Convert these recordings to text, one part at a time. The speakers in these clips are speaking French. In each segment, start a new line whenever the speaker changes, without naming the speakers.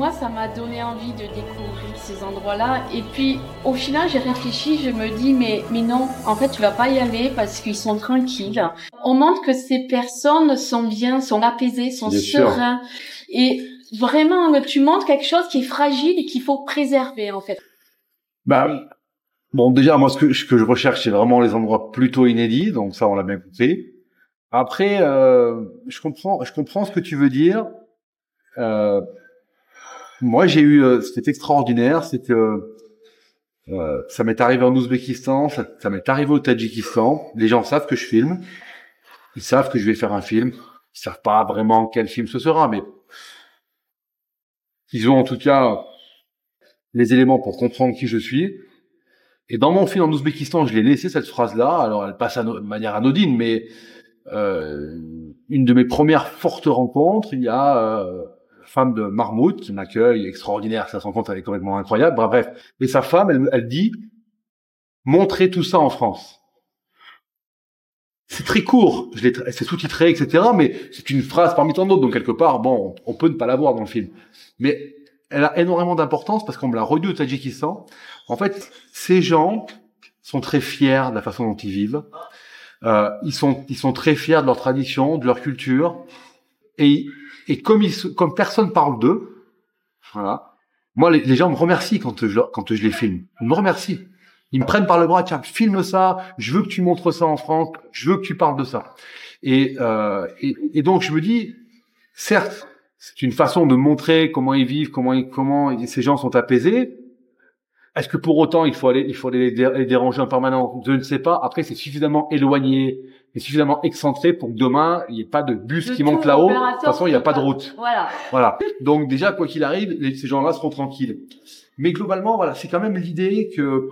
moi, ça m'a donné envie de découvrir ces endroits-là. Et puis, au final, j'ai réfléchi, je me dis, mais, mais non, en fait, tu vas pas y aller parce qu'ils sont tranquilles. On montre que ces personnes sont bien, sont apaisées, sont sereins. Et vraiment, tu montres quelque chose qui est fragile et qu'il faut préserver, en fait.
Bah, bon, déjà, moi, ce que, ce que je recherche, c'est vraiment les endroits plutôt inédits. Donc ça, on l'a bien compris. Après, euh, je comprends, je comprends ce que tu veux dire. Euh, moi, j'ai eu, euh, c'était extraordinaire. C'était, euh, euh, ça m'est arrivé en Ouzbékistan, ça, ça m'est arrivé au Tadjikistan. Les gens savent que je filme. Ils savent que je vais faire un film. Ils savent pas vraiment quel film ce sera, mais ils ont en tout cas les éléments pour comprendre qui je suis. Et dans mon film en Ouzbékistan, je l'ai laissé cette phrase-là. Alors, elle passe de manière anodine, mais euh, une de mes premières fortes rencontres, il y a euh, femme de Marmout qui m'accueille, extraordinaire, ça se rencontre, elle est complètement incroyable. Bref. Et sa femme, elle, elle dit, montrez tout ça en France. C'est très court, c'est sous-titré, etc. Mais c'est une phrase parmi tant d'autres, donc quelque part, bon, on peut ne pas la voir dans le film. Mais elle a énormément d'importance parce qu'on me l'a redit au Tadjikistan. En fait, ces gens sont très fiers de la façon dont ils vivent. Euh, ils sont ils sont très fiers de leur tradition, de leur culture, et et comme ils comme personne parle d'eux, voilà. Moi, les, gens me remercient quand je quand je les filme. Ils me remercient. Ils me prennent par le bras, tiens, filme ça. Je veux que tu montres ça en France. Je veux que tu parles de ça. Et euh, et, donc je me dis, certes, c'est une façon de montrer comment ils vivent, comment comment ces gens sont apaisés. Est-ce que pour autant il faut aller, il faut aller les déranger en permanence? Je ne sais pas. Après, c'est suffisamment éloigné et suffisamment excentré pour que demain il n'y ait pas de bus qui monte là-haut. De toute façon, il n'y a pas de route.
Voilà.
Voilà. Donc déjà, quoi qu'il arrive, ces gens-là seront tranquilles. Mais globalement, voilà, c'est quand même l'idée que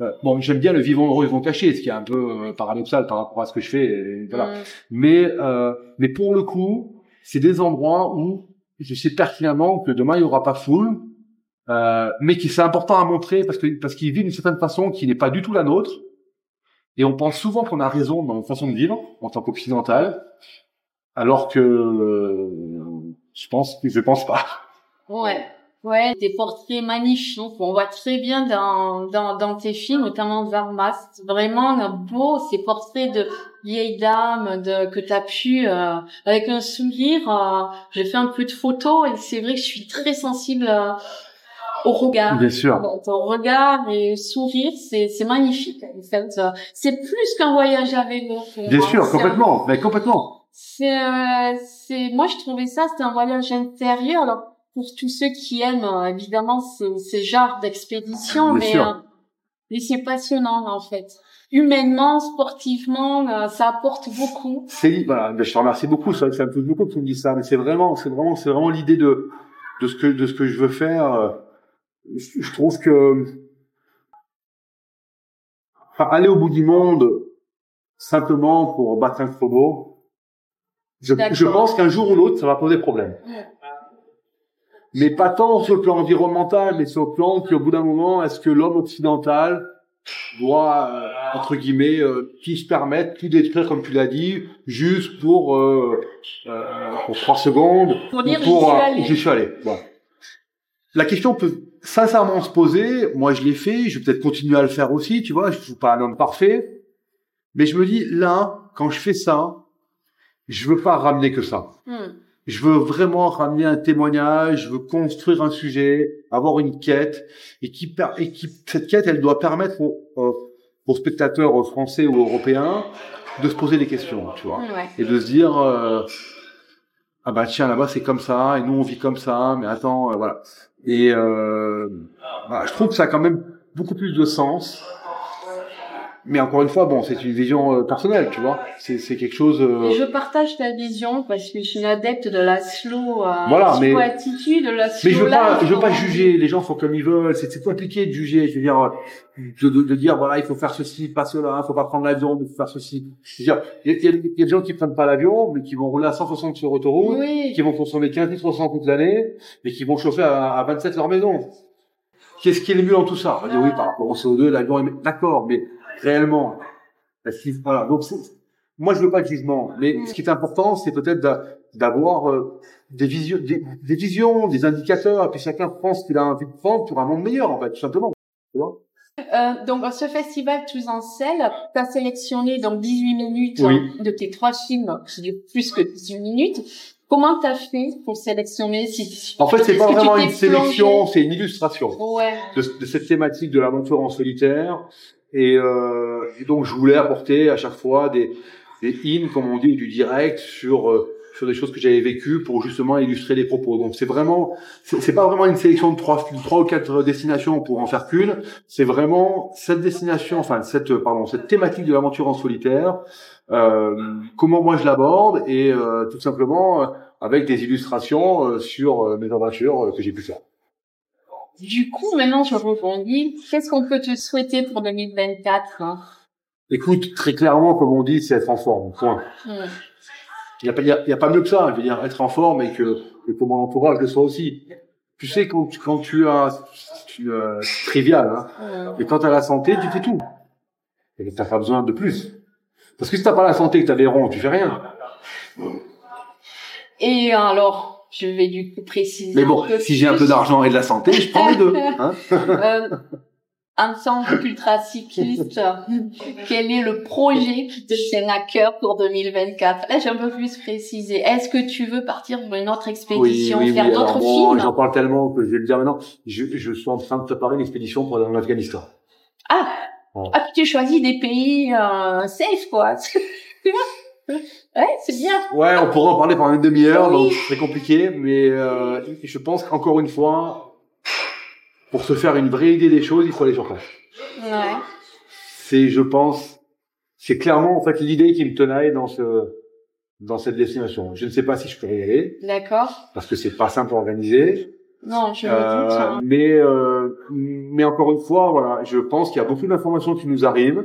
euh, bon, j'aime bien le vivant heureux, vivant caché, ce qui est un peu euh, paradoxal par rapport à ce que je fais. voilà. Mm. Mais euh, mais pour le coup, c'est des endroits où je sais pertinemment que demain il y aura pas foule euh, mais qui c'est important à montrer parce que parce qu'ils vivent d'une certaine façon qui n'est pas du tout la nôtre. Et on pense souvent qu'on a raison dans notre façon de vivre en tant qu'occidental, alors que euh, je pense je pense pas.
Ouais. Ouais, des portraits magnifiques on voit très bien dans, dans, dans tes films, notamment Varmas. Vraiment beau, ces portraits de vieilles dames de, que tu as pu, euh, avec un sourire. Euh, j'ai fait un peu de photos et c'est vrai que je suis très sensible euh, au regard.
Bien sûr.
Ton regard et sourire, c'est c'est magnifique. En fait, c'est plus qu'un voyage à vélo.
Bien sûr, complètement, mais complètement.
C'est euh, c'est moi je trouvais ça c'était un voyage intérieur. Alors pour tous ceux qui aiment euh, évidemment ce, ce genre d'expédition, mais euh, mais c'est passionnant en fait. Humainement, sportivement, ça apporte beaucoup.
C'est voilà, ben, je te remercie beaucoup. Ça, ça me touche beaucoup que tu me dises ça, mais c'est vraiment, c'est vraiment, c'est vraiment l'idée de de ce que de ce que je veux faire je trouve que aller au bout du monde simplement pour battre un chrono, je, je pense qu'un jour ou l'autre, ça va poser problème. Mais pas tant sur le plan environnemental, mais sur le plan qu'au bout d'un moment, est-ce que l'homme occidental doit, euh, entre guillemets, euh, qui se permettre tout détruire, comme tu l'as dit, juste pour, euh, euh pour trois secondes,
pour dire pour,
j'y suis allé. Bon. La question peut sincèrement se poser, moi je l'ai fait, je vais peut-être continuer à le faire aussi, tu vois, je suis pas un homme parfait, mais je me dis là, quand je fais ça, je veux pas ramener que ça. Hmm. Je veux vraiment ramener un témoignage, je veux construire un sujet, avoir une quête, et qui, et qui cette quête, elle doit permettre aux, aux, spectateurs français ou européens de se poser des questions, tu vois, et de se dire euh, ah bah tiens là-bas c'est comme ça, et nous on vit comme ça, mais attends, euh, voilà. Et euh, bah, je trouve que ça a quand même beaucoup plus de sens mais encore une fois, bon, c'est une vision euh, personnelle, tu vois. C'est, c'est quelque chose. Euh...
je partage ta vision parce que je suis une adepte de la slow, euh, voilà, mais attitude, de la slow.
Mais je veux pas, je veux pas juger. Les gens font comme ils veulent. C'est, c'est compliqué de juger. Je veux dire, de, de, de, dire voilà, il faut faire ceci, pas cela, il faut pas prendre l'avion, il faut faire ceci. Je veux dire, il y, a, y a des gens qui prennent pas l'avion, mais qui vont rouler à 160 sur autoroute, oui. qui vont consommer 15 litres toute l'année, mais qui vont chauffer à, à 27 leur maison. Qu'est-ce qui est le mieux dans tout ça? On va dire oui, par rapport au CO2, l'avion est d'accord, mais réellement. Voilà. Donc moi, je veux pas de jugement, mais ce qui est important, c'est peut-être d'a- d'avoir euh, des, visions, des, des visions, des indicateurs, et puis chacun pense qu'il a envie de prendre pour un monde meilleur, en fait, tout simplement. Tu vois?
Euh, donc, ce festival Tous en Selle, tu as sélectionné donc 18 minutes
Oui.
hein, de tes trois films durent plus que 18 minutes. Comment t'as fait pour sélectionner si
En fait, c'est pas vraiment une sélection, c'est une illustration
Ouais.
de, de cette thématique de l'aventure en solitaire. Et, euh, et donc, je voulais apporter à chaque fois des, des in, comme on dit, du direct sur euh, sur des choses que j'avais vécues pour justement illustrer les propos. Donc, c'est vraiment, c'est pas vraiment une sélection de trois, trois ou quatre destinations pour en faire qu'une. C'est vraiment cette destination, enfin cette pardon, cette thématique de l'aventure en solitaire. Euh, comment moi je l'aborde et euh, tout simplement euh, avec des illustrations sur mes aventures que j'ai pu faire.
Du coup, maintenant, je rebondis. Qu'est-ce qu'on peut te souhaiter pour 2024 hein?
Écoute, très clairement, comme on dit, c'est être en forme. Point. Il n'y a, pas- y a, il y a pas mieux que ça. Je veux dire, être en forme et que, que mon entourage le soit aussi. Tu sais, quand, tu- quand tu as, tu, euh, trivial, hein, et quand tu as la santé, tu fais tout. Et tu n'as pas besoin de plus. Parce que si t'as pas la santé et que t'as des ronds, tu fais rien.
Et alors, je vais du coup préciser.
Mais bon, si j'ai un peu d'argent et de la santé, je prends les deux. Hein
Euh, en tant qu'ultra cycliste, quel est le projet qui te tient à cœur pour 2024 Là, j'ai un peu plus précisé. Est-ce que tu veux partir pour une autre expédition, faire d'autres films?
J'en parle tellement que je vais le dire maintenant. Je, je suis en train de préparer une expédition pour aller en Afghanistan.
Ah,
Bon.
ah, puis tu choisis des pays euh, safe, quoi. ouais, c'est bien.
Ouais, on pourra en parler pendant une demi-heure,
Oui.
donc c'est compliqué, mais euh, je pense qu'encore une fois, pour se faire une vraie idée des choses, il faut aller sur place.
Ouais.
C'est, je pense, c'est clairement en fait l'idée qui me tenaille dans ce dans cette destination. Je ne sais pas si je pourrais y aller
D'accord.
parce que c'est pas simple à organiser,
Non, je me
Euh,
doute. hein.
mais euh, mais encore une fois, voilà, je pense qu'il y a beaucoup d'informations qui nous arrivent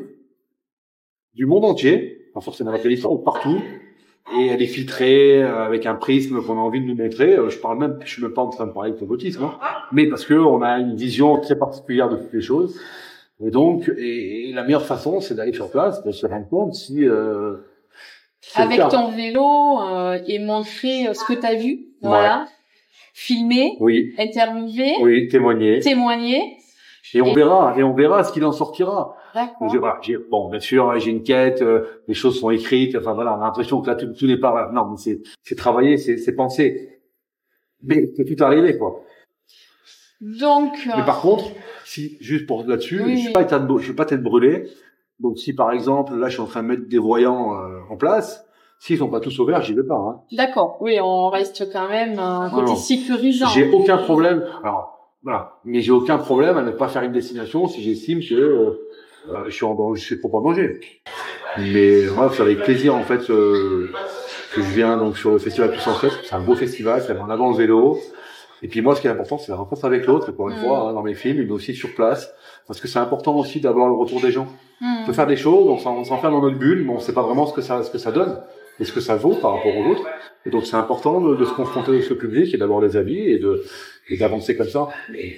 du monde entier, pas forcément l'Afghanistan, partout, et elle est filtrée euh, avec un prisme qu'on a envie de nous montrer. Euh, Je parle même, je suis même pas en train de parler de complotisme, hein, mais parce que on a une vision très particulière de toutes les choses. Et donc, et, et la meilleure façon, c'est d'aller sur place, de se rendre compte si euh,
Avec ton vélo euh, et montrer euh, ce que tu as vu. Voilà. Filmer,
Oui,
interviewer,
oui, témoigner.
témoigner.
Et on verra, et on verra ce qu'il en sortira.
D'accord.
Voilà, bon, bien sûr, j'ai une quête, euh, les choses sont écrites, enfin voilà, on a l'impression que là tout, tout n'est pas là. Non, mais c'est, c'est travaillé, c'est, c'est pensé. Mais peut tout arriver, quoi.
Donc,
Mais par contre, si juste pour là-dessus,
Oui,
je suis pas je suis pas tête brûlée. Donc si par exemple, là, je suis en train de mettre des voyants euh, en place, s'ils sont pas tous ouverts, j'y vais pas. Hein.
d'accord. Oui, on reste quand même un côté
Alors,
sécurisant.
J'ai aucun problème. Alors voilà, mais j'ai aucun problème à ne pas faire une destination si j'estime que euh, euh, je suis en danger, je suis trop en danger. Mais moi, c'est avec plaisir en fait euh, que je viens donc sur le festival Tous en Fête. C'est un beau festival, ça met en avant le vélo. Et puis moi, ce qui est important, c'est la rencontre avec l'autre. Encore une
Mm.
fois, hein, dans mes films, mais aussi sur place, parce que c'est important aussi d'avoir le retour des gens.
Hmm.
On peut faire des choses, on s'en- on s'enferme dans notre bulle, mais on sait pas vraiment ce que ça, ce que ça donne et ce que ça vaut par rapport aux autres? Et donc c'est important de, de se confronter avec ce public et d'avoir des avis et de et d'avancer comme ça. Mais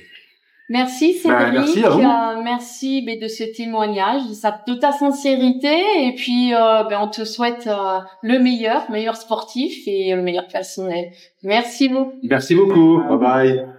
Merci Cédric.
Ben, merci à vous.
Euh, merci ben, de ce témoignage, de, sa, de ta sincérité. Et puis, euh, ben, on te souhaite euh, le meilleur, meilleur sportif et le meilleur personnel. Merci beaucoup.
merci beaucoup. Bye bye.